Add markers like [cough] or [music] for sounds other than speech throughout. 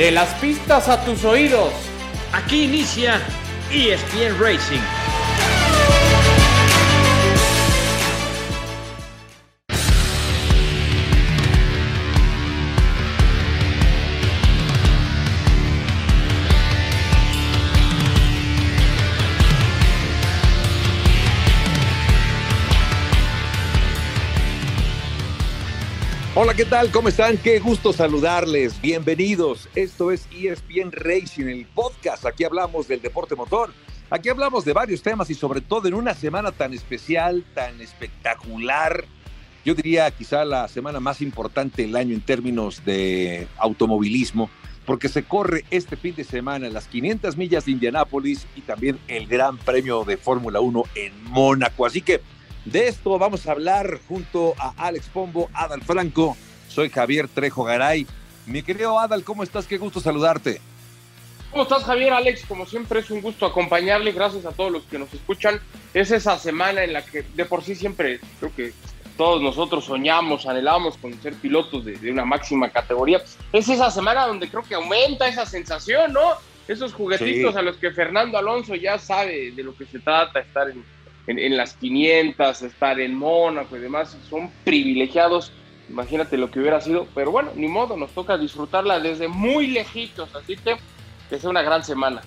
De las pistas a tus oídos. Aquí inicia ESPN Racing. Hola, ¿qué tal? ¿Cómo están? Qué gusto saludarles. Bienvenidos. Esto es ESPN Racing, el podcast. Aquí hablamos del deporte motor. Aquí hablamos de varios temas y sobre todo en una semana tan especial, tan espectacular. Yo diría quizá la semana más importante del año en términos de automovilismo, porque se corre este fin de semana las 500 millas de Indianápolis y también el Gran Premio de Fórmula 1 en Mónaco. Así que de esto vamos a hablar junto a Alex Pombo, Adal Franco. Soy Javier Trejo Garay. Mi querido Adal, ¿cómo estás? Qué gusto saludarte. ¿Cómo estás, Javier? Alex, como siempre es un gusto acompañarle. Gracias a todos los que nos escuchan. Es esa semana en la que de por sí siempre creo que todos nosotros soñamos, anhelamos con ser pilotos de, una máxima categoría. Es esa semana donde creo que aumenta esa sensación, ¿no? Esos juguetitos a los que Fernando Alonso ya sabe de lo que se trata, estar en, en, las 500, estar en Mónaco y demás, son privilegiados. Imagínate lo que hubiera sido, pero bueno, ni modo, nos toca disfrutarla desde muy lejitos, así que que sea una gran semana.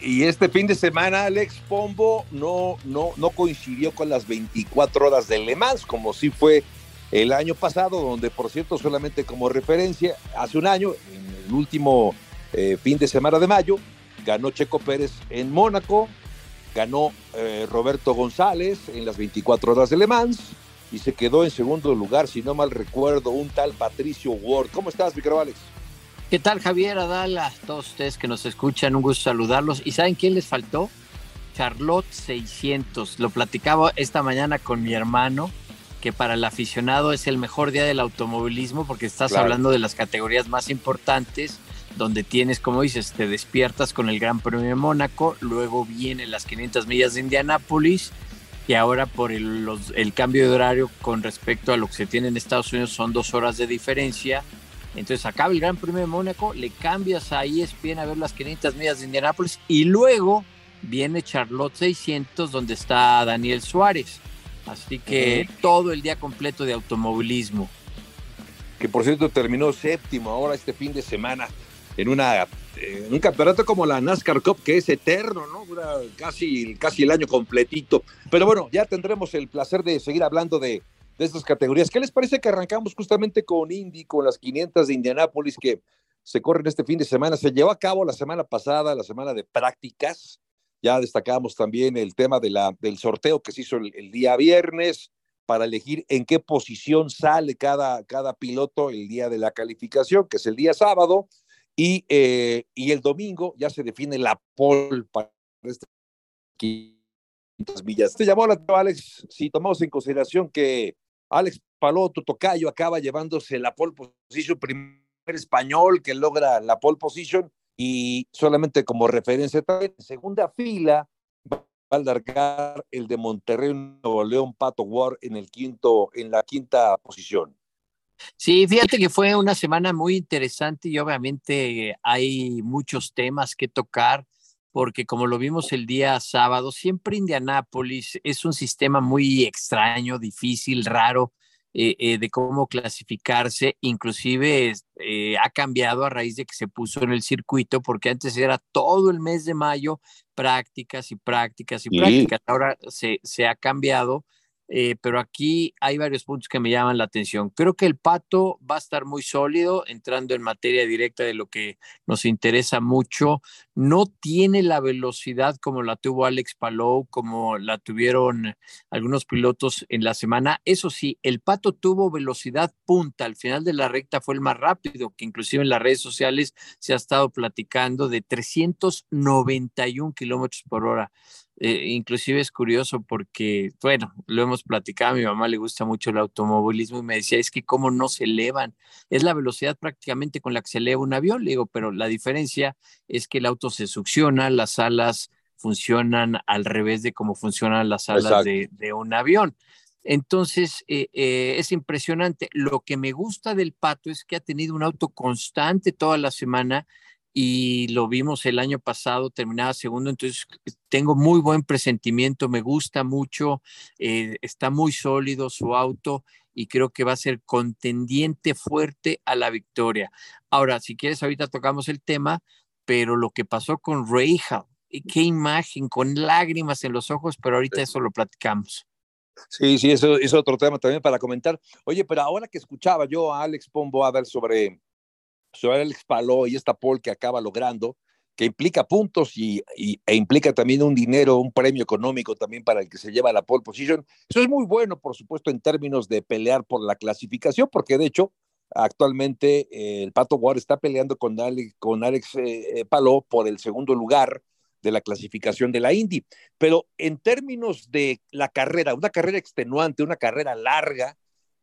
Y este fin de semana, Alex Pombo no, no, no coincidió con las 24 horas de Le Mans, como sí fue el año pasado, donde por cierto, solamente como referencia, hace un año, en el último eh, fin de semana de mayo, ganó Checo Pérez en Mónaco, ganó eh, Roberto González en las 24 horas de Le Mans y se quedó en segundo lugar, si no mal recuerdo, un tal Patricio Ward. ¿Cómo estás, Micro Alex? ¿Qué tal, Javier Adala? Todos ustedes que nos escuchan, un gusto saludarlos. ¿Y saben quién les faltó? Charlotte 600. Lo platicaba esta mañana con mi hermano, que para el aficionado es el mejor día del automovilismo porque estás hablando de las categorías más importantes donde tienes, como dices, te despiertas con el Gran Premio de Mónaco, luego vienen las 500 millas de Indianápolis y ahora por el, el, cambio de horario con respecto a lo que se tiene en Estados Unidos son dos horas de diferencia. Entonces acaba el Gran Premio de Mónaco, le cambias a ESPN a ver las 500 millas de Indianápolis y luego viene Charlotte 600 donde está Daniel Suárez. Así que todo el día completo de automovilismo. Que por cierto terminó séptimo ahora este fin de semana en, una, un campeonato como la NASCAR Cup, que es eterno, ¿no? Dura casi, casi el año completito. Pero bueno, ya tendremos el placer de seguir hablando de, de estas categorías. ¿Qué les parece que arrancamos justamente con Indy, con las 500 de Indianápolis que se corren este fin de semana? Se llevó a cabo la semana pasada, la semana de prácticas. Ya destacamos también el tema de la, del sorteo que se hizo el, día viernes para elegir en qué posición sale cada, cada piloto el día de la calificación, que es el día sábado. Y, eh, y el domingo ya se define la pole para 500 millas. Te llamó la Alex, si tomamos en consideración que Alex Paloto Tocayo acaba llevándose la pole position, primer español que logra la pole position y solamente como referencia también, en segunda fila va a alargar el de Monterrey Nuevo León Pato Ward en el quinto en la quinta posición. Sí, fíjate que fue una semana muy interesante y obviamente hay muchos temas que tocar porque como lo vimos el día sábado, siempre Indianápolis es un sistema muy extraño, difícil, raro eh, eh, de cómo clasificarse, inclusive eh, ha cambiado a raíz de que se puso en el circuito, porque antes era todo el mes de mayo prácticas y prácticas y prácticas, ahora se, se ha cambiado eh, pero aquí hay varios puntos que me llaman la atención. Creo que el pato va a estar muy sólido, entrando en materia directa de lo que nos interesa mucho. No tiene la velocidad como la tuvo Alex Palou, como la tuvieron algunos pilotos en la semana. Eso sí, el pato tuvo velocidad punta. Al final de la recta fue el más rápido, que inclusive en las redes sociales se ha estado platicando de 391 kilómetros por hora. Eh, inclusive es curioso porque, bueno, lo hemos platicado, a mi mamá le gusta mucho el automovilismo y me decía, es que cómo no se elevan, es la velocidad prácticamente con la que se eleva un avión, le digo, pero la diferencia es que el auto se succiona, las alas funcionan al revés de cómo funcionan las alas de, un avión. Entonces, eh, eh, es impresionante. Lo que me gusta del Pato es que ha tenido un auto constante toda la semana y lo vimos el año pasado, terminaba segundo, entonces tengo muy buen presentimiento, me gusta mucho, eh, está muy sólido su auto y creo que va a ser contendiente fuerte a la victoria. Ahora, si quieres, ahorita tocamos el tema, pero lo que pasó con Reijal, qué imagen, con lágrimas en los ojos, pero ahorita eso lo platicamos. Sí, sí, eso es otro tema también para comentar. Oye, pero ahora que escuchaba yo a Alex Pombo ver sobre, sobre Alex Paló y esta pole que acaba logrando, que implica puntos y, e implica también un dinero, un premio económico también para el que se lleva la pole position. Eso es muy bueno, por supuesto, en términos de pelear por la clasificación, porque de hecho, actualmente eh, el Pato Ward está peleando con Alex, con Alex eh, Paló por el segundo lugar de la clasificación de la Indy. Pero en términos de la carrera, una carrera extenuante, una carrera larga,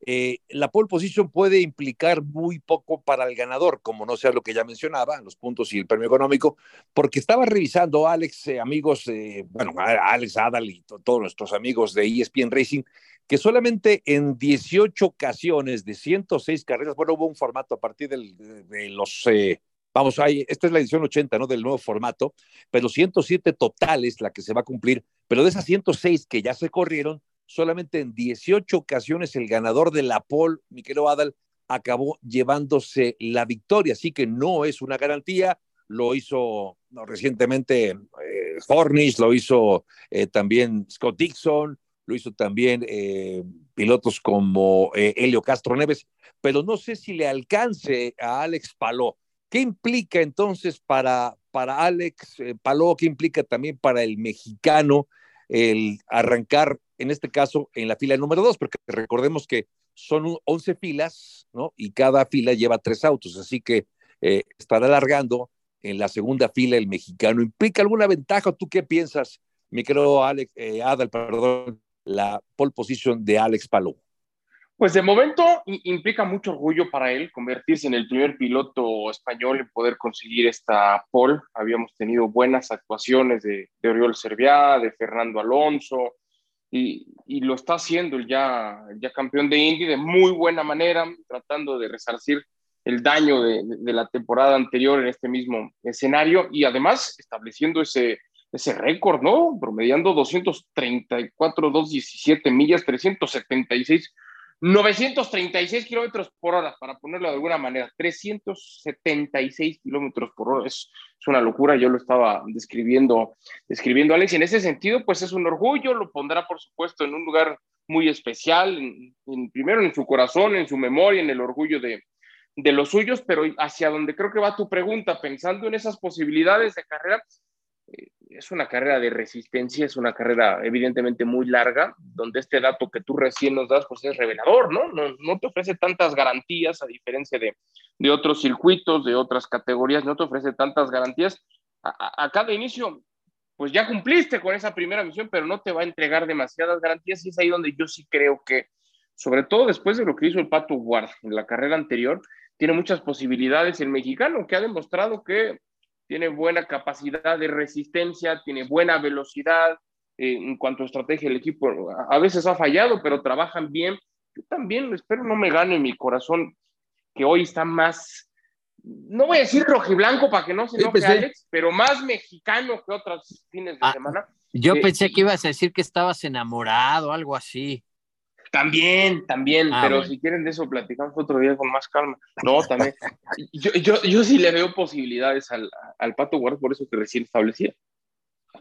eh, la pole position puede implicar muy poco para el ganador, como no sea lo que ya mencionaba, los puntos y el premio económico, porque estaba revisando Alex, eh, amigos, eh, bueno, Alex Adal y todos nuestros amigos de ESPN Racing, que solamente en 18 ocasiones de 106 carreras, bueno, hubo un formato a partir de, los Vamos, ahí, esta es la edición 80, ¿no? Del nuevo formato, pero 107 totales la que se va a cumplir, pero de esas 106 que ya se corrieron, solamente en 18 ocasiones el ganador de la pole, Miquel Adal, acabó llevándose la victoria, así que no es una garantía, lo hizo recientemente eh, Hornish, lo hizo eh, también Scott Dixon, lo hizo también eh, pilotos como Helio Castro Neves, pero no sé si le alcance a Alex Paló. ¿Qué implica entonces para, para Alex Paló? ¿Qué implica también para el mexicano el arrancar, en este caso, en la fila número dos? Porque recordemos que son 11 filas, ¿no? Y cada fila lleva tres autos, así que eh, estará alargando en la segunda fila el mexicano. ¿Implica alguna ventaja? ¿Tú qué piensas, mi querido Alex, eh, Adal, perdón, la pole position de Alex Paló? Pues de momento implica mucho orgullo para él convertirse en el primer piloto español en poder conseguir esta pole. Habíamos tenido buenas actuaciones de, de Oriol Serviá, de Fernando Alonso, y, y, lo está haciendo el ya, ya campeón de Indy de muy buena manera, tratando de resarcir el daño de, de, la temporada anterior en este mismo escenario y además estableciendo ese, ese récord, ¿no? Promediando 234, 217 millas, 376 936 kilómetros por hora, para ponerlo de alguna manera, 376 kilómetros por hora, es, una locura, yo lo estaba describiendo, describiendo Alex, y en ese sentido, pues es un orgullo, lo pondrá por supuesto en un lugar muy especial, primero en su corazón, en su memoria, en el orgullo de, de los suyos, pero hacia donde creo que va tu pregunta, pensando en esas posibilidades de carrera, es una carrera de resistencia, es una carrera evidentemente muy larga, donde este dato que tú recién nos das, pues es revelador, ¿no? No, no te ofrece tantas garantías, a diferencia de, de, otros circuitos, de otras categorías, no te ofrece tantas garantías. A, cada inicio, pues ya cumpliste con esa primera misión, pero no te va a entregar demasiadas garantías y es ahí donde yo sí creo que, sobre todo después de lo que hizo el Pato Guard en la carrera anterior, tiene muchas posibilidades el mexicano, que ha demostrado que tiene buena capacidad de resistencia, tiene buena velocidad eh, en cuanto a estrategia del equipo. A veces ha fallado, pero trabajan bien. Yo también espero no me gane mi corazón, que hoy está más, no voy a decir rojiblanco para que no se enoje Alex, pero más mexicano que otros fines de ah, semana. Yo eh, pensé que ibas a decir que estabas enamorado, algo así. También, también, ah, pero si quieren de eso platicamos otro día con más calma. No, también. [laughs] yo, yo, yo sí le veo posibilidades al, al Pato Guard por eso que recién establecía.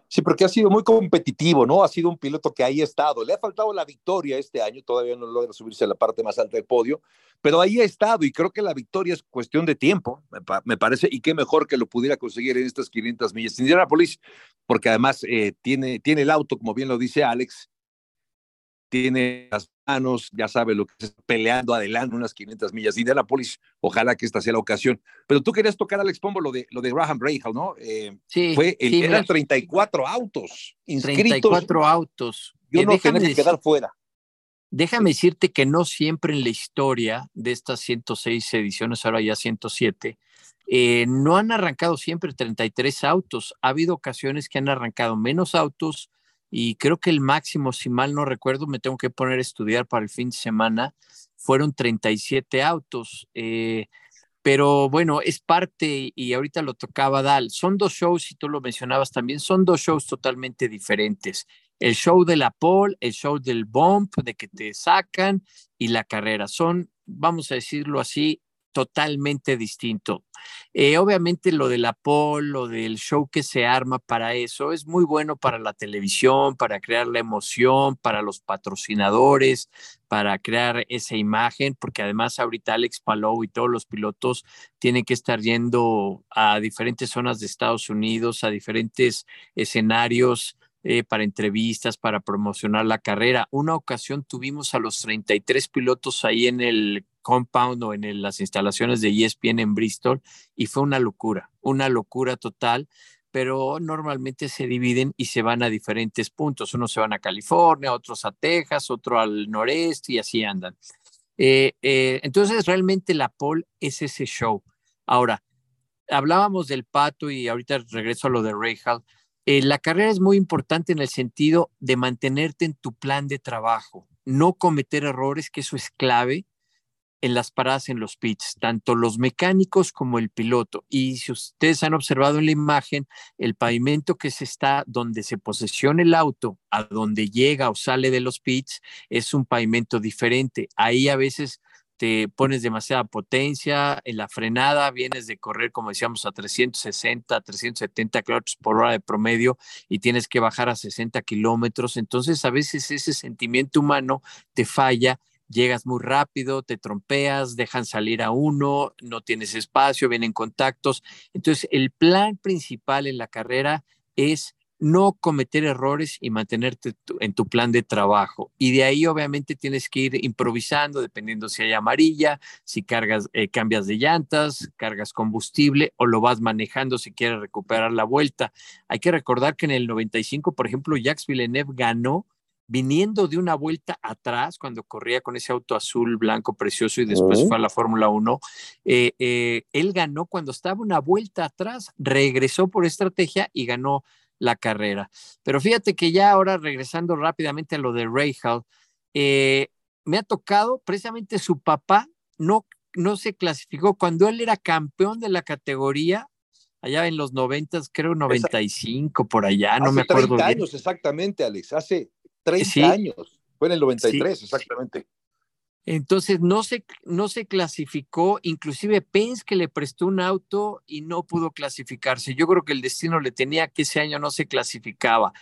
Sí, porque ha sido muy competitivo, ¿no? Ha sido un piloto que ahí ha estado. Le ha faltado la victoria este año, todavía no logra subirse a la parte más alta del podio, pero ahí ha estado y creo que la victoria es cuestión de tiempo, me, me parece, y qué mejor que lo pudiera conseguir en estas 500 millas. Indianapolis, porque además eh, tiene, tiene el auto, como bien lo dice Alex, tiene las manos, ya sabe lo que es peleando adelante unas 500 millas. Indianapolis, ojalá que esta sea la ocasión. Pero tú querías tocar, Alex Pombo, lo de, lo de Graham Rahal, ¿no? Eh, sí. Fue el, sí, eran 34 autos inscritos. 34 autos. Yo eh, no tenía que quedar fuera. Déjame decirte que no siempre en la historia de estas 106 ediciones, ahora ya 107, eh, no han arrancado siempre 33 autos. Ha habido ocasiones que han arrancado menos autos, y creo que el máximo, si mal no recuerdo, me tengo que poner a estudiar para el fin de semana, fueron 37 autos. Eh, pero bueno, es parte, y ahorita lo tocaba Dal, son dos shows, y tú lo mencionabas también, son dos shows totalmente diferentes. El show de la pole, el show del bump, de que te sacan, y la carrera. Son, vamos a decirlo así, totalmente distinto. Eh, obviamente lo del pole, lo del show que se arma para eso, es muy bueno para la televisión, para crear la emoción, para los patrocinadores, para crear esa imagen, porque además ahorita Alex Palou y todos los pilotos tienen que estar yendo a diferentes zonas de Estados Unidos, a diferentes escenarios. Eh, para entrevistas, para promocionar la carrera. Una ocasión tuvimos a los 33 pilotos ahí en el compound o en las instalaciones de ESPN en Bristol y fue una locura, una locura total, pero normalmente se dividen y se van a diferentes puntos. Unos se van a California, otros a Texas, otro al noreste y así andan. Eh, eh, entonces realmente la pole es ese show. Ahora, hablábamos del pato y ahorita regreso a lo de Rahal. Eh, la carrera es muy importante en el sentido de mantenerte en tu plan de trabajo, no cometer errores, que eso es clave, en las paradas en los pits, tanto los mecánicos como el piloto. Y si ustedes han observado en la imagen, el pavimento que se está donde se posesiona el auto, a donde llega o sale de los pits, es un pavimento diferente. Ahí a veces te pones demasiada potencia, en la frenada vienes de correr, como decíamos, a 360, 370 kilómetros por hora de promedio y tienes que bajar a 60 kilómetros. Entonces, a veces ese sentimiento humano te falla llegas muy rápido, te trompeas, dejan salir a uno, no tienes espacio, vienen contactos. Entonces, el plan principal en la carrera es no cometer errores y mantenerte en tu plan de trabajo. Y de ahí obviamente tienes que ir improvisando, dependiendo si hay amarilla, si cargas, eh, cambias de llantas, cargas combustible o lo vas manejando si quieres recuperar la vuelta. Hay que recordar que en el 95, por ejemplo, Jacques Villeneuve ganó viniendo de una vuelta atrás, cuando corría con ese auto azul, blanco, precioso, y después fue a la Fórmula 1, eh, eh, él ganó cuando estaba una vuelta atrás, regresó por estrategia y ganó la carrera. Pero fíjate que ya ahora regresando rápidamente a lo de Ray eh, me ha tocado precisamente su papá, no, no se clasificó cuando él era campeón de la categoría, allá en los 90, creo 95, por allá, no me acuerdo. 30 años exactamente, Alex, hace 30 años. Fue en el 93, exactamente. Entonces no se, no se clasificó, inclusive Penske le prestó un auto y no pudo clasificarse. Yo creo que el destino le tenía que ese año no se clasificaba.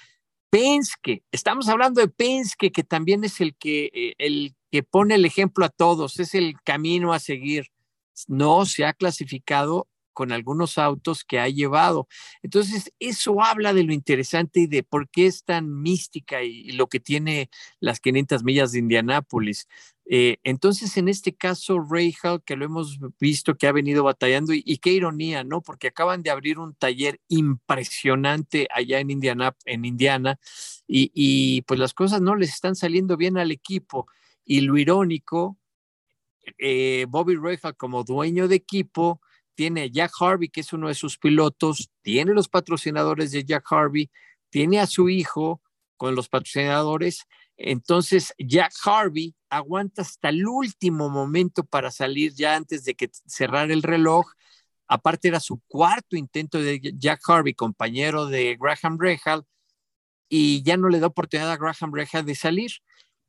Penske, estamos hablando de Penske, que también es el que, eh, el que pone el ejemplo a todos, es el camino a seguir. No se ha clasificado con algunos autos que ha llevado. Entonces, eso habla de lo interesante y de por qué es tan mística y, lo que tiene las 500 millas de Indianápolis. Eh, entonces, en este caso, Hall, que lo hemos visto que ha venido batallando, y, qué ironía, ¿no? Porque acaban de abrir un taller impresionante allá en Indiana, en Indiana y, pues las cosas no les están saliendo bien al equipo. Y lo irónico, eh, Bobby Rahal como dueño de equipo, tiene Jack Harvey, que es uno de sus pilotos, tiene los patrocinadores de Jack Harvey, tiene a su hijo con los patrocinadores. Entonces, Jack Harvey aguanta hasta el último momento para salir ya antes de que cerrar el reloj. Aparte, era su cuarto intento de Jack Harvey, compañero de Graham Rahal, y ya no le da oportunidad a Graham Rahal de salir.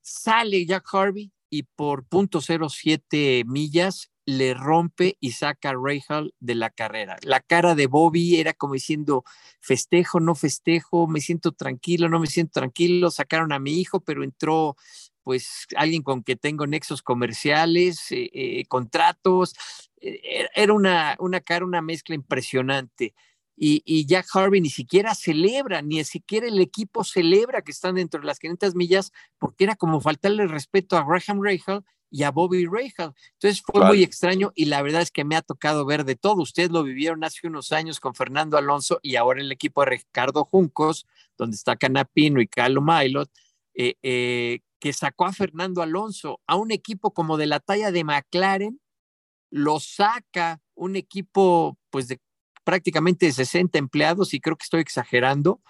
Sale Jack Harvey y por .07 millas le rompe y saca a Rahal de la carrera. La cara de Bobby era como diciendo, festejo, no festejo, me siento tranquilo, no me siento tranquilo, sacaron a mi hijo, pero entró pues alguien con que tengo nexos comerciales, eh, eh, contratos, eh, era una, una cara, una mezcla impresionante. Y, y, Jack Harvey ni siquiera celebra, ni siquiera el equipo celebra que están dentro de las 500 millas, porque era como faltarle respeto a Graham Rahal y a Bobby Rahal. Entonces fue muy extraño y la verdad es que me ha tocado ver de todo. Ustedes lo vivieron hace unos años con Fernando Alonso y ahora el equipo de Ricardo Juncos, donde está Canapino y Carlo Mailot, eh, eh, que sacó a Fernando Alonso a un equipo como de la talla de McLaren, lo saca un equipo pues de prácticamente de 60 empleados y creo que estoy exagerando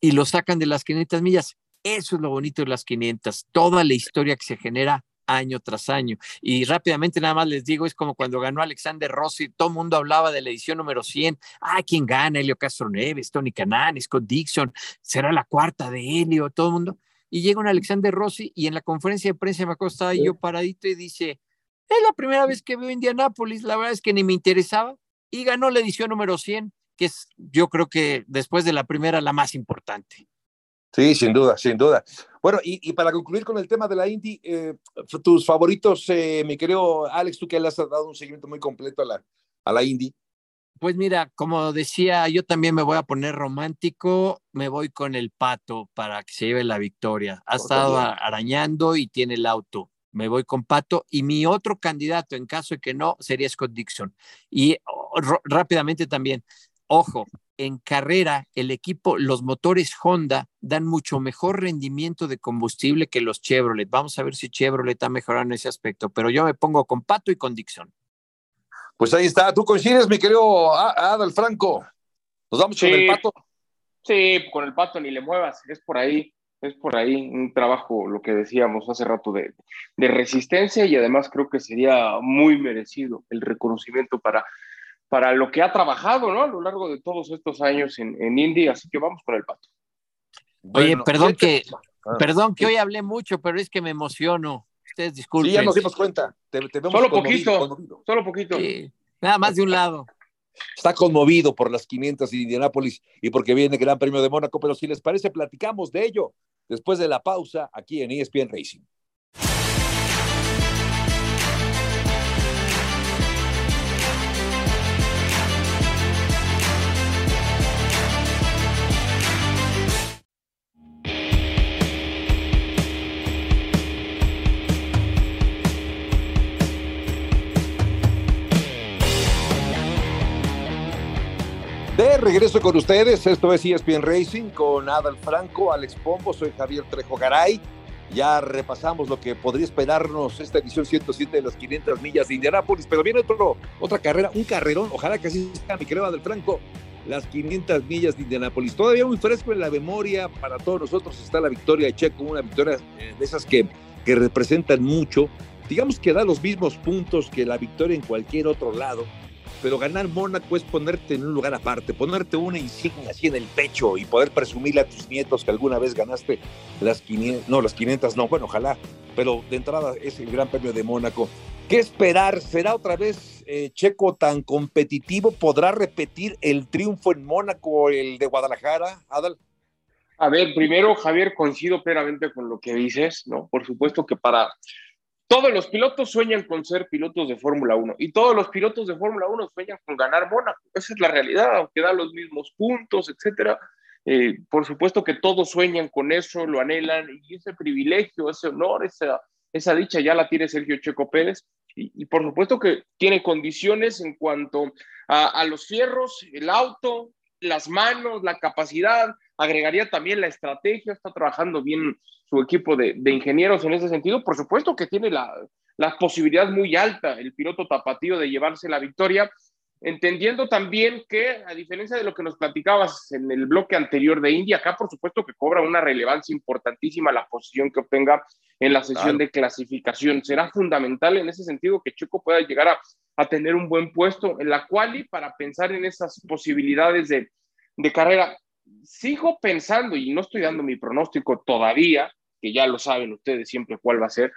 y lo sacan de las 500 millas. Eso es lo bonito de las 500, toda la historia que se genera año tras año. Y rápidamente nada más les digo, es como cuando ganó Alexander Rossi, todo el mundo hablaba de la edición número 100, ah, ¿quién gana? Helio Castro Neves, Tony Canan, Scott Dixon, será la cuarta de Helio, todo el mundo. Y llega un Alexander Rossi y en la conferencia de prensa me acostaba yo paradito y dice, es la primera vez que veo Indianápolis, la verdad es que ni me interesaba y ganó la edición número 100, que es yo creo que después de la primera la más importante. Sí, sin duda, sin duda. Bueno, y, para concluir con el tema de la Indy, eh, tus favoritos, eh, mi querido Alex, tú que le has dado un seguimiento muy completo a la, a la Indy. Pues mira, como decía, yo también me voy a poner romántico, me voy con el pato para que se lleve la victoria. Ha estado arañando y tiene el auto. Me voy con Pato y mi otro candidato, en caso de que no, sería Scott Dixon. Y oh, rápidamente también, ojo, en carrera el equipo, los motores Honda dan mucho mejor rendimiento de combustible que los Chevrolet. Vamos a ver si Chevrolet está mejorando en ese aspecto, pero yo me pongo con Pato y con Dixon. Pues ahí está, tú coincides, mi querido Adal Franco. Nos vamos con el Pato. Sí, con el Pato ni le muevas, es por ahí, es por ahí un trabajo, lo que decíamos hace rato, de, de resistencia y además creo que sería muy merecido el reconocimiento para para lo que ha trabajado ¿no? a lo largo de todos estos años en, en Indy, así que vamos con el pato. Oye, perdón que, ah, perdón que hoy hablé mucho, pero es que me emociono. Ustedes disculpen. Sí, ya nos dimos cuenta. solo poquito, solo poquito. nada más de un lado. Está conmovido por las 500 de Indianápolis y porque viene el Gran Premio de Mónaco, pero si les parece, platicamos de ello después de la pausa aquí en ESPN Racing. De regreso con ustedes, esto es ESPN Racing con Adal Franco, Alex Pombo, soy Javier Trejo Garay. Ya repasamos lo que podría esperarnos esta edición 107 de las 500 millas de Indianápolis, pero viene otro, otra carrera, un carrerón, ojalá que así sea, mi querido Adal Franco, las 500 millas de Indianápolis. Todavía muy fresco en la memoria para todos nosotros está la victoria de Checo, una victoria eh, de esas que, que representan mucho. Digamos que da los mismos puntos que la victoria en cualquier otro lado pero ganar Mónaco es ponerte en un lugar aparte, ponerte una insignia así en el pecho y poder presumirle a tus nietos que alguna vez ganaste las 500, no, las 500 no, bueno, ojalá, pero de entrada es el Gran Premio de Mónaco. ¿Qué esperar? ¿Será otra vez eh, Checo tan competitivo? ¿Podrá repetir el triunfo en Mónaco, el de Guadalajara, Adal? A ver, primero, Javier, coincido plenamente con lo que dices, ¿no? Por supuesto que para todos los pilotos sueñan con ser pilotos de Fórmula 1 y todos los pilotos de Fórmula 1 sueñan con ganar Mónaco. Esa es la realidad, aunque da los mismos puntos, etcétera. Eh, por supuesto que todos sueñan con eso, lo anhelan y ese privilegio, ese honor, esa, esa dicha ya la tiene Sergio Checo Pérez y, por supuesto que tiene condiciones en cuanto a, a los fierros, el auto, las manos, la capacidad, agregaría también la estrategia, está trabajando bien su equipo de, ingenieros en ese sentido. Por supuesto que tiene la, posibilidad muy alta el piloto tapatío de llevarse la victoria, entendiendo también que, a diferencia de lo que nos platicabas en el bloque anterior de India, acá por supuesto que cobra una relevancia importantísima la posición que obtenga en la sesión de clasificación. Será fundamental en ese sentido que Checo pueda llegar a, a tener un buen puesto en la cual y para pensar en esas posibilidades de, de carrera sigo pensando, y no estoy dando mi pronóstico todavía, que ya lo saben ustedes siempre cuál va a ser,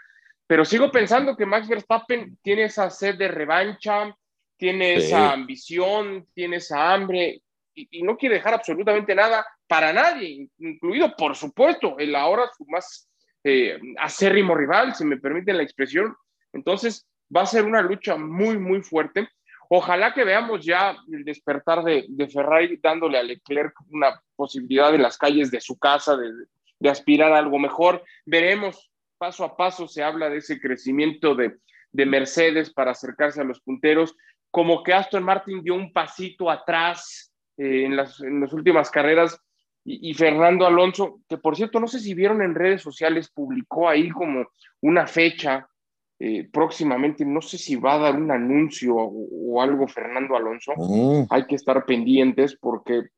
pero sigo pensando que Max Verstappen tiene esa sed de revancha, tiene esa ambición, tiene esa hambre y, no quiere dejar absolutamente nada para nadie, incluido, por supuesto, el ahora su más eh, acérrimo rival, si me permiten la expresión. Entonces, va a ser una lucha muy, muy fuerte. Ojalá que veamos ya el despertar de, Ferrari dándole a Leclerc una posibilidad en las calles de su casa de, aspirar a algo mejor. Veremos paso a paso, se habla de ese crecimiento de, Mercedes para acercarse a los punteros, como que Aston Martin dio un pasito atrás eh, en, las, últimas carreras y, Fernando Alonso, que por cierto, no sé si vieron en redes sociales, publicó ahí como una fecha eh, próximamente, no sé si va a dar un anuncio o, algo Fernando Alonso, mm. hay que estar pendientes porque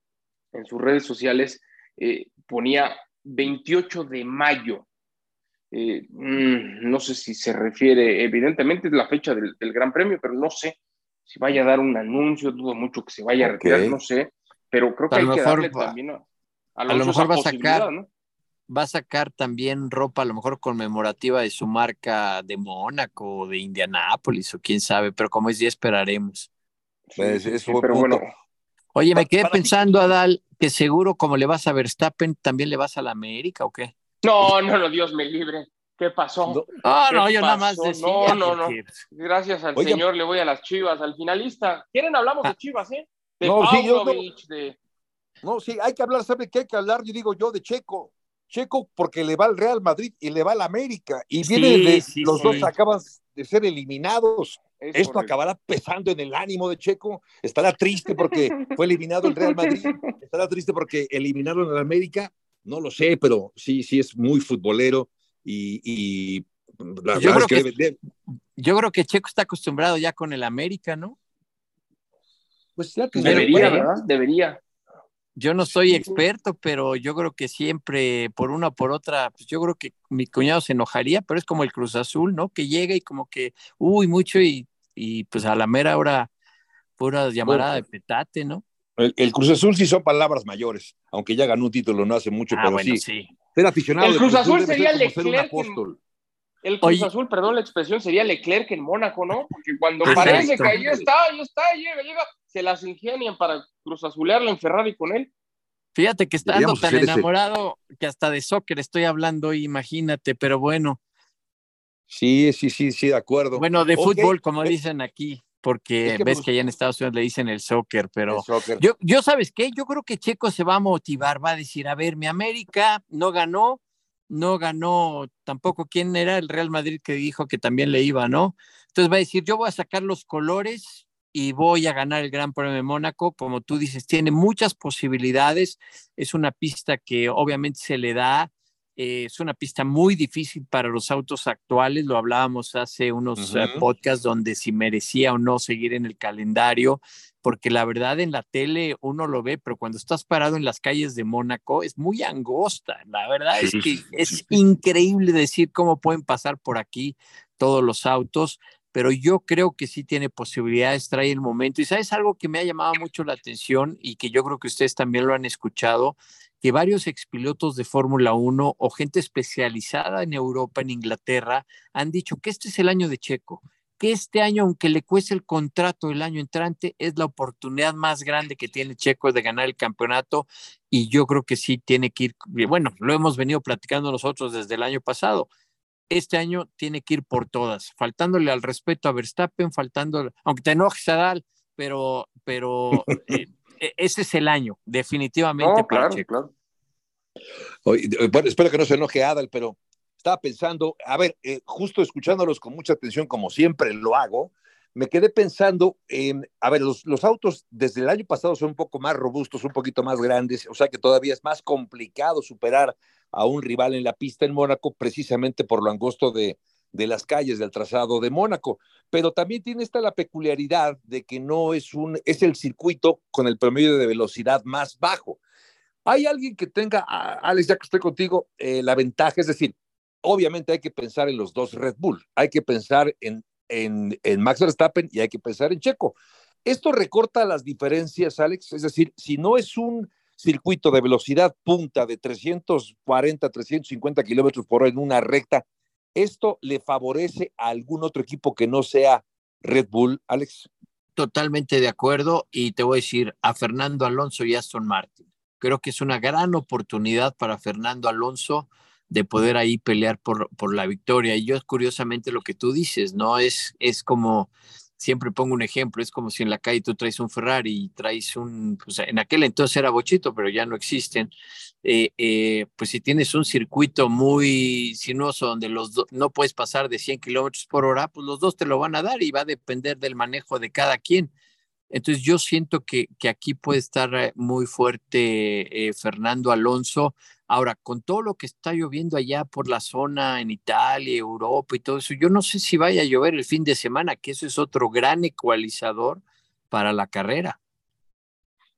en sus redes sociales eh, ponía 28 de mayo. Eh, mm, no sé si se refiere, evidentemente es la fecha del, Gran Premio, pero no sé si vaya a dar un anuncio, dudo mucho que se vaya a retirar, no sé, pero creo que hay que darle también a, a, lo mejor va a sacar, va a sacar también ropa a lo mejor conmemorativa de su marca de Mónaco, de Indianápolis o quién sabe, pero como es ya esperaremos. Pues, pero bueno. Oye, me quedé pensando, Adal, que seguro como le vas a Verstappen, también le vas a la América o qué? No, no, no, Dios me libre. ¿Qué pasó? No, no, yo nada más decía. No, no, no. Gracias al Señor le voy a las Chivas, al finalista. ¿Quieren hablamos de ah. Chivas, eh? De no, sí, yo de... No, sí, hay que hablar, ¿sabe qué hay que hablar? Yo digo yo de Checo. Checo porque le va al Real Madrid y le va al América. Y viene de, los dos acaban de ser eliminados. Esto acabará pesando en el ánimo de Checo. Estará triste porque fue eliminado el Real Madrid. [laughs] Estará triste porque eliminaron al América. No lo sé, pero sí, sí es muy futbolero y, yo, creo que, yo creo que Checo está acostumbrado ya con el América, ¿no? Pues ya que debería, ¿verdad? Debería. Yo no soy experto, pero yo creo que siempre, por una o por otra, pues yo creo que mi cuñado se enojaría, pero es como el Cruz Azul, ¿no? Que llega y como que, uy, mucho y, y pues a la mera hora, pura llamarada de petate, ¿no? El, Cruz Azul sí son palabras mayores, aunque ya ganó un título no hace mucho, ah, pero sí. sí. Ser aficionado. El Cruz, Azul, sería Leclerc. el Cruz Azul, perdón la expresión, sería Leclerc en Mónaco, ¿no? Porque cuando parece que ahí está, ahí está, llega, llega, se las ingenian para Cruz Azulearlo en Ferrari con él. Fíjate que está tan enamorado que hasta de soccer estoy hablando, imagínate, pero bueno. Sí, sí, sí, sí, de acuerdo. Bueno, de fútbol, como dicen aquí, porque ves que allá en Estados Unidos le dicen el soccer, pero Yo, yo, ¿sabes qué? Yo creo que Checo se va a motivar, va a decir, a ver, mi América no ganó, no ganó tampoco quién era el Real Madrid que dijo que también le iba, ¿no? Entonces va a decir, yo voy a sacar los colores y voy a ganar el Gran Premio de Mónaco. Como tú dices, tiene muchas posibilidades. Es una pista que obviamente se le da. Eh, es una pista muy difícil para los autos actuales. Lo hablábamos hace unos eh, podcasts donde si merecía o no seguir en el calendario, porque la verdad en la tele uno lo ve, pero cuando estás parado en las calles de Mónaco es muy angosta. La verdad es que es increíble decir cómo pueden pasar por aquí todos los autos pero yo creo que sí tiene posibilidades, trae el momento. Y sabes algo que me ha llamado mucho la atención y que yo creo que ustedes también lo han escuchado, que varios expilotos de Fórmula 1 o gente especializada en Europa, en Inglaterra, han dicho que este es el año de Checo, que este año, aunque le cueste el contrato el año entrante, es la oportunidad más grande que tiene Checo de ganar el campeonato y yo creo que sí tiene que ir, bueno, lo hemos venido platicando nosotros desde el año pasado, este año tiene que ir por todas, faltándole al respeto a Verstappen, faltando, aunque te enojes Adal, pero, pero [laughs] eh, e, ese es el año, definitivamente. claro, claro. bueno, espero que no se enoje Adal, pero estaba pensando, a ver, eh, justo escuchándolos con mucha atención, como siempre lo hago, me quedé pensando en, a ver, los, los, autos desde el año pasado son un poco más robustos, un poquito más grandes, o sea que todavía es más complicado superar a un rival en la pista en Mónaco, precisamente por lo angosto de, de las calles del trazado de Mónaco. Pero también tiene esta la peculiaridad de que no es un, es el circuito con el promedio de velocidad más bajo. ¿Hay alguien que tenga, Alex, ya que estoy contigo, eh, la ventaja? Es decir, obviamente hay que pensar en los dos Red Bull, hay que pensar en, en, en Max Verstappen y hay que pensar en Checo. Esto recorta las diferencias, Alex, es decir, si no es un circuito de velocidad punta de 340, 350 kilómetros por hora en una recta, ¿esto le favorece a algún otro equipo que no sea Red Bull, Alex? Totalmente de acuerdo y te voy a decir a Fernando Alonso y Aston Martin. Creo que es una gran oportunidad para Fernando Alonso de poder ahí pelear por, por la victoria. Y yo curiosamente lo que tú dices, ¿no? Es, es como siempre pongo un ejemplo, es como si en la calle tú traes un Ferrari y traes un, pues en aquel entonces era bochito, pero ya no existen, eh, eh, pues si tienes un circuito muy sinuoso donde los no puedes pasar de 100 kilómetros por hora, pues los dos te lo van a dar y va a depender del manejo de cada quien. Entonces yo siento que, que aquí puede estar eh, muy fuerte Fernando Alonso Ahora, con todo lo que está lloviendo allá por la zona en Italia, Europa y todo eso, yo no sé si vaya a llover el fin de semana, que eso es otro gran ecualizador para la carrera.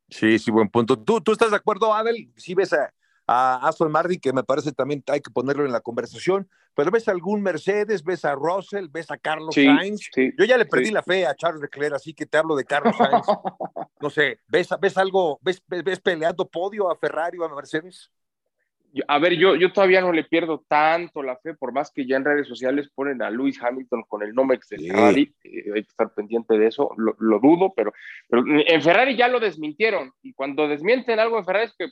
Sí, sí, buen punto. ¿Tú, tú estás de acuerdo, Abel? ¿Sí ves a, a Aston Martin, que me parece también hay que ponerlo en la conversación, pero ves algún Mercedes, ves a Russell, ves a Carlos Sainz. Yo ya le perdí la fe a Charles Leclerc, así que te hablo de Carlos Sainz. [laughs] no sé, ¿ves, ves algo, ves, ves, peleando podio a Ferrari o a Mercedes? A ver, yo, yo todavía no le pierdo tanto la fe, por más que ya en redes sociales ponen a Lewis Hamilton con el Nomex de Ferrari, eh, hay que estar pendiente de eso, lo, lo, dudo, pero, pero en Ferrari ya lo desmintieron, y cuando desmienten algo en Ferrari es que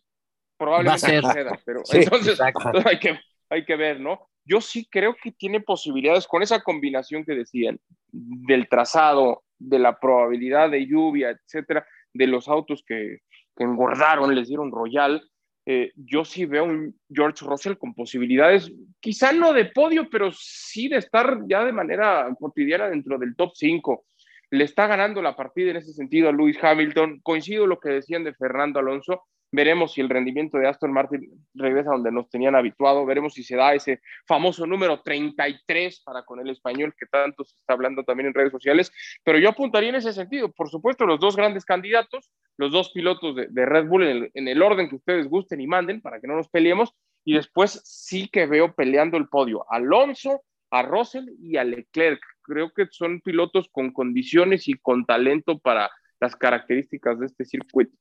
probablemente suceda, pero entonces, [laughs] hay, que, hay que ver, ¿no? Yo sí creo que tiene posibilidades con esa combinación que decían del trazado, de la probabilidad de lluvia, etcétera, de los autos que, que engordaron, les dieron royal. Eh, yo sí veo un George Russell con posibilidades, quizá no de podio, pero sí de estar ya de manera cotidiana dentro del top 5. Le está ganando la partida en ese sentido a Lewis Hamilton. Coincido lo que decían de Fernando Alonso. Veremos si el rendimiento de Aston Martin regresa donde nos tenían habituado. Veremos si se da ese famoso número 33 para con el español que tanto se está hablando también en redes sociales. Pero yo apuntaría en ese sentido. Por supuesto, los dos grandes candidatos, los dos pilotos de, Red Bull en el, en el orden que ustedes gusten y manden para que no nos peleemos. Y después sí que veo peleando el podio. Alonso, a Russell y a Leclerc. Creo que son pilotos con condiciones y con talento para las características de este circuito.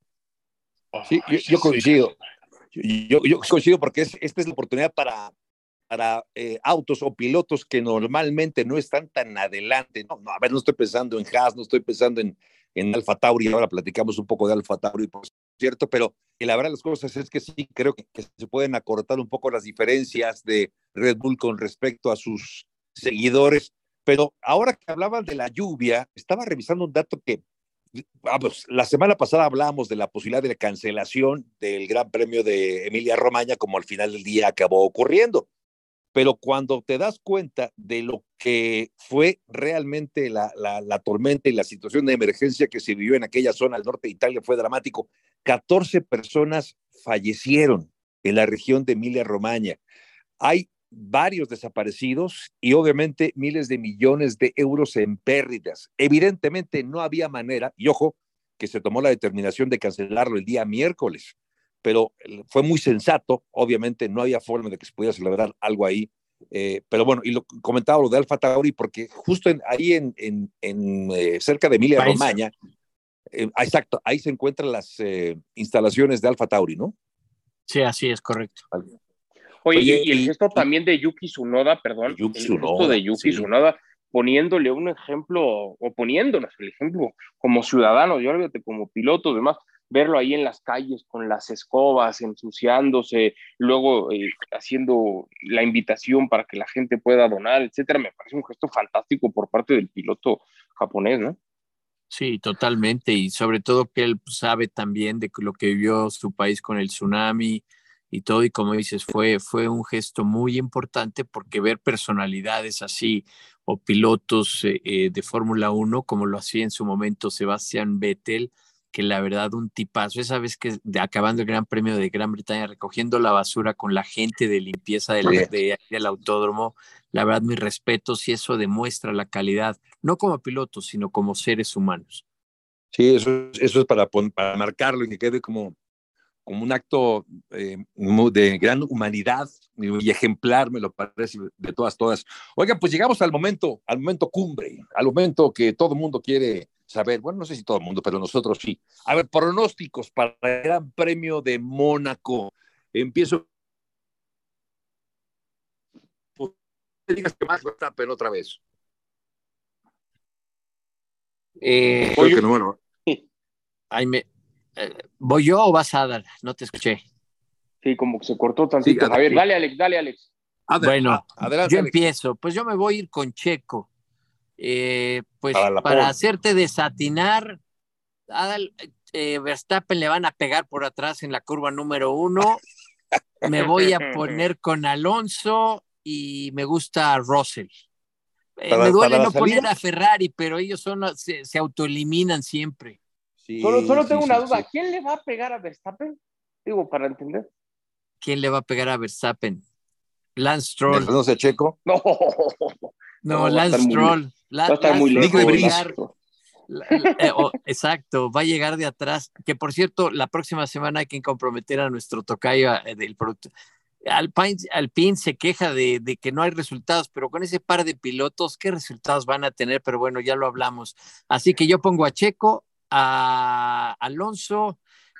Sí, yo, coincido. Yo, yo, coincido porque es, esta es la oportunidad para, para eh, autos o pilotos que normalmente no están tan adelante. No, no, a ver, no estoy pensando en Haas, no estoy pensando en, en Alfa Tauri, ahora platicamos un poco de Alfa Tauri, por cierto, pero la verdad las cosas es que sí, creo que, que, se pueden acortar un poco las diferencias de Red Bull con respecto a sus seguidores. Pero ahora que hablaban de la lluvia, estaba revisando un dato que la semana pasada hablábamos de la posibilidad de la cancelación del Gran Premio de Emilia Romagna, como al final del día acabó ocurriendo. Pero cuando te das cuenta de lo que fue realmente la, la, la, tormenta y la situación de emergencia que se vivió en aquella zona al norte de Italia fue dramático. 14 personas fallecieron en la región de Emilia Romagna. Hay varios desaparecidos y obviamente miles de millones de euros en pérdidas. Evidentemente no había manera, y ojo, que se tomó la determinación de cancelarlo el día miércoles, pero fue muy sensato, obviamente no había forma de que se pudiera celebrar algo ahí, eh, pero bueno, y lo comentaba lo de Alfa Tauri, porque justo ahí en, en, eh, cerca de Emilia Romagna, eh, exacto, ahí se encuentran las instalaciones de Alfa Tauri, ¿no? Sí, así es, correcto. Oye, y, el gesto también de Yuki Tsunoda, perdón, el gesto de Yuki Tsunoda, poniéndole un ejemplo, o poniéndonos el ejemplo como ciudadanos, yo olvídate, como pilotos, demás, verlo ahí en las calles con las escobas, ensuciándose, luego eh, haciendo la invitación para que la gente pueda donar, etcétera, me parece un gesto fantástico por parte del piloto japonés, ¿no? Sí, totalmente, y sobre todo que él sabe también de lo que vivió su país con el tsunami, y todo, y como dices, fue, fue un gesto muy importante porque ver personalidades así o pilotos eh, eh, de Fórmula 1, como lo hacía en su momento Sebastián Vettel, que la verdad un tipazo, esa vez que acabando el Gran Premio de Gran Bretaña, recogiendo la basura con la gente de limpieza del, de, del autódromo, la verdad mis respetos y eso demuestra la calidad, no como pilotos, sino como seres humanos. Sí, eso, eso es para, para marcarlo y que quede como, como un acto eh, de gran humanidad y ejemplar, me lo parece, de todas, todas. Oigan, pues llegamos al momento, al momento cumbre, al momento que todo el mundo quiere saber. Bueno, no sé si todo el mundo, pero nosotros sí. A ver, pronósticos para el Gran Premio de Mónaco. Empiezo. Pues, digas que más pero otra vez. Eh, Creo que no, bueno. Ay, [laughs] me, ¿Voy yo o vas a dar? No te escuché. Sí, como que se cortó tantito. a ver, dale, Alex, dale, Alex. bueno, adelante, yo empiezo. Pues yo me voy a ir con Checo. Eh, pues para, hacerte desatinar, eh, Verstappen le van a pegar por atrás en la curva número uno. me voy a poner [laughs] con Alonso y me gusta Russell. Eh, me duele no poner a Ferrari, pero ellos son, se, se autoeliminan siempre solo, tengo una duda. ¿Quién le va a pegar a Verstappen? Digo, para entender. ¿Quién le va a pegar a Verstappen? Lance Stroll. ¿No sé, Checo? [laughs] No. No, Lance Stroll. Va a estar muy lejos. Eh, exacto, va a llegar de atrás. Que por cierto, la próxima semana hay que comprometer a nuestro tocayo eh, del producto. Alpine, Alpine se queja de, de, que no hay resultados, pero con ese par de pilotos, ¿qué resultados van a tener? Pero bueno, ya lo hablamos. Así que yo pongo a Checo, a Alonso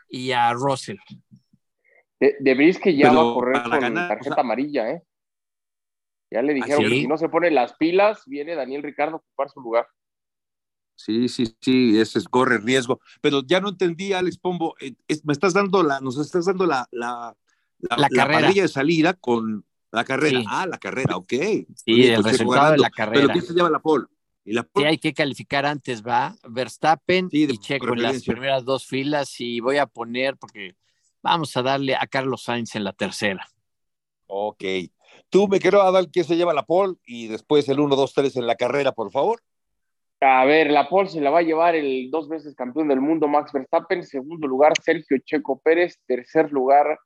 y a Russell. De, de que ya va a correr con tarjeta amarilla, ¿eh? Ya le dijeron que si no se pone las pilas, viene Daniel Ricardo a ocupar su lugar. Sí, sí, sí, ese es, corre riesgo. Pero ya no entendí, Alex Pombo, eh, me estás dando la, nos estás dando la, la, la, parrilla de salida con la carrera. Ah, la carrera, ok. Sí, el pues resultado de la carrera. Pero ¿quién se lleva la pole? ¿Y la? Sí, hay que calificar antes, va. Verstappen y Checo en las primeras dos filas y voy a poner, porque vamos a darle a Carlos Sainz en la tercera. Ok. Tú me quiero dar quién se lleva la pole y después el 1, 2, 3 en la carrera, por favor. A ver, la pole se la va a llevar el dos veces campeón del mundo Max Verstappen, segundo lugar Sergio Checo Pérez, tercer lugar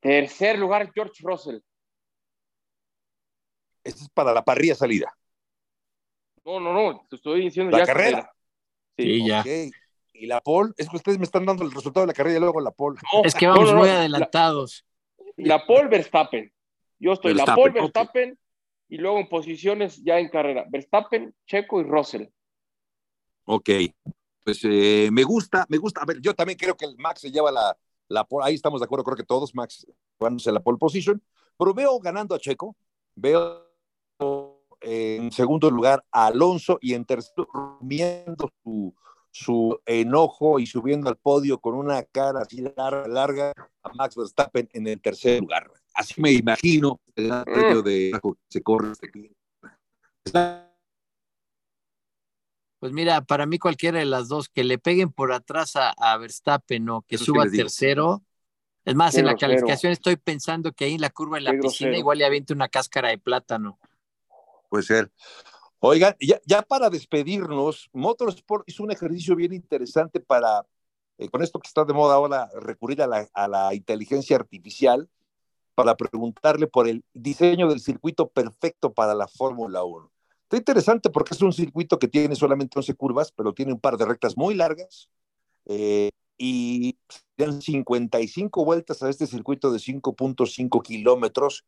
tercer lugar George Russell. Esta es para la parrilla salida. No, no, no, te estoy diciendo la carrera. Sí, ya. Y la pole, es que ustedes me están dando el resultado de la carrera y luego la pole. es que vamos muy adelantados. La, pole Verstappen. Yo estoy la pole Verstappen y luego en posiciones ya en carrera. Verstappen, Checo y Russell. Ok. Pues eh, me gusta, me gusta. A ver, yo también creo que el Max se lleva la, la ahí estamos de acuerdo, creo que todos, Max, jugándose la pole position, pero veo ganando a Checo, veo en segundo lugar a Alonso y en tercero rumiendo su, su enojo y subiendo al podio con una cara así larga, larga a Max Verstappen en el tercer lugar. Así me imagino el año mm. de se corre este Pues mira, para mí cualquiera de las dos, que le peguen por atrás a, Verstappen o que suba tercero. Es más, en la calificación estoy pensando que ahí en la curva en la piscina igual le aviente una cáscara de plátano. Puede ser. Oigan, ya, para despedirnos, Motorsport hizo un ejercicio bien interesante para, eh, con esto que está de moda ahora, recurrir a la, a la inteligencia artificial para preguntarle por el diseño del circuito perfecto para la Fórmula 1. Está interesante porque es un circuito que tiene solamente 11 curvas, pero tiene un par de rectas muy largas eh, y dan 55 vueltas a este circuito de 5.5 kilómetros,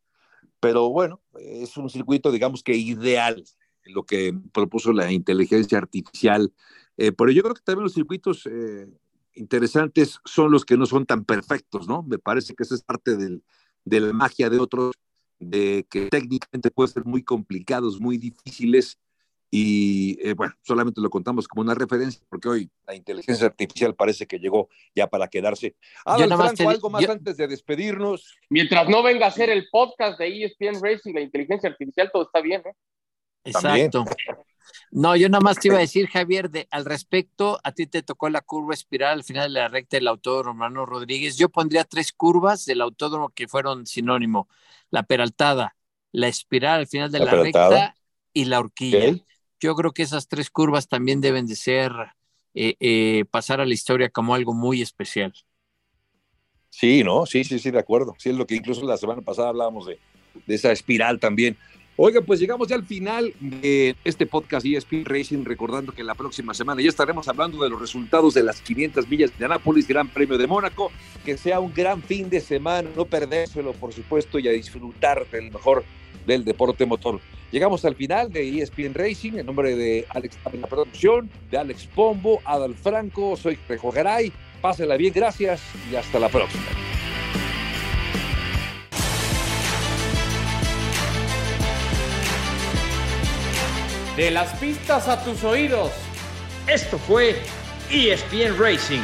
pero bueno, es un circuito, digamos que ideal, lo que propuso la inteligencia artificial. Eh, pero yo creo que también los circuitos eh, interesantes son los que no son tan perfectos, ¿no? Me parece que esa es parte del, de la magia de otros, de que técnicamente pueden ser muy complicados, muy difíciles, y eh, bueno, solamente lo contamos como una referencia, porque hoy la inteligencia artificial parece que llegó ya para quedarse. Adal Franco, algo más antes de despedirnos. Mientras no venga a ser el podcast de ESPN Racing, la inteligencia artificial, todo está bien, ¿eh? Exacto. No, yo nada más te iba a decir, Javier, de, al respecto, a ti te tocó la curva espiral al final de la recta del autódromo Romano Rodríguez. Yo pondría tres curvas del autódromo que fueron sinónimo: la peraltada, la espiral al final de la, recta y la horquilla. Yo creo que esas tres curvas también deben de ser, eh, eh, pasar a la historia como algo muy especial. Sí, ¿no? Sí, sí, sí, de acuerdo. Sí, es lo que incluso la semana pasada hablábamos de, de esa espiral también. Oiga, pues llegamos ya al final de este podcast ESPN Racing, recordando que la próxima semana ya estaremos hablando de los resultados de las 500 millas de Anápolis, Gran Premio de Mónaco. Que sea un gran fin de semana, no perdérselo, por supuesto, y a disfrutar del mejor del deporte motor. Llegamos al final de ESPN Racing, en nombre de Alex en la producción, de Alex Pombo, Adal Franco, soy Rejo Garay. Pásela bien, gracias y hasta la próxima. De las pistas a tus oídos. Esto fue ESPN Racing.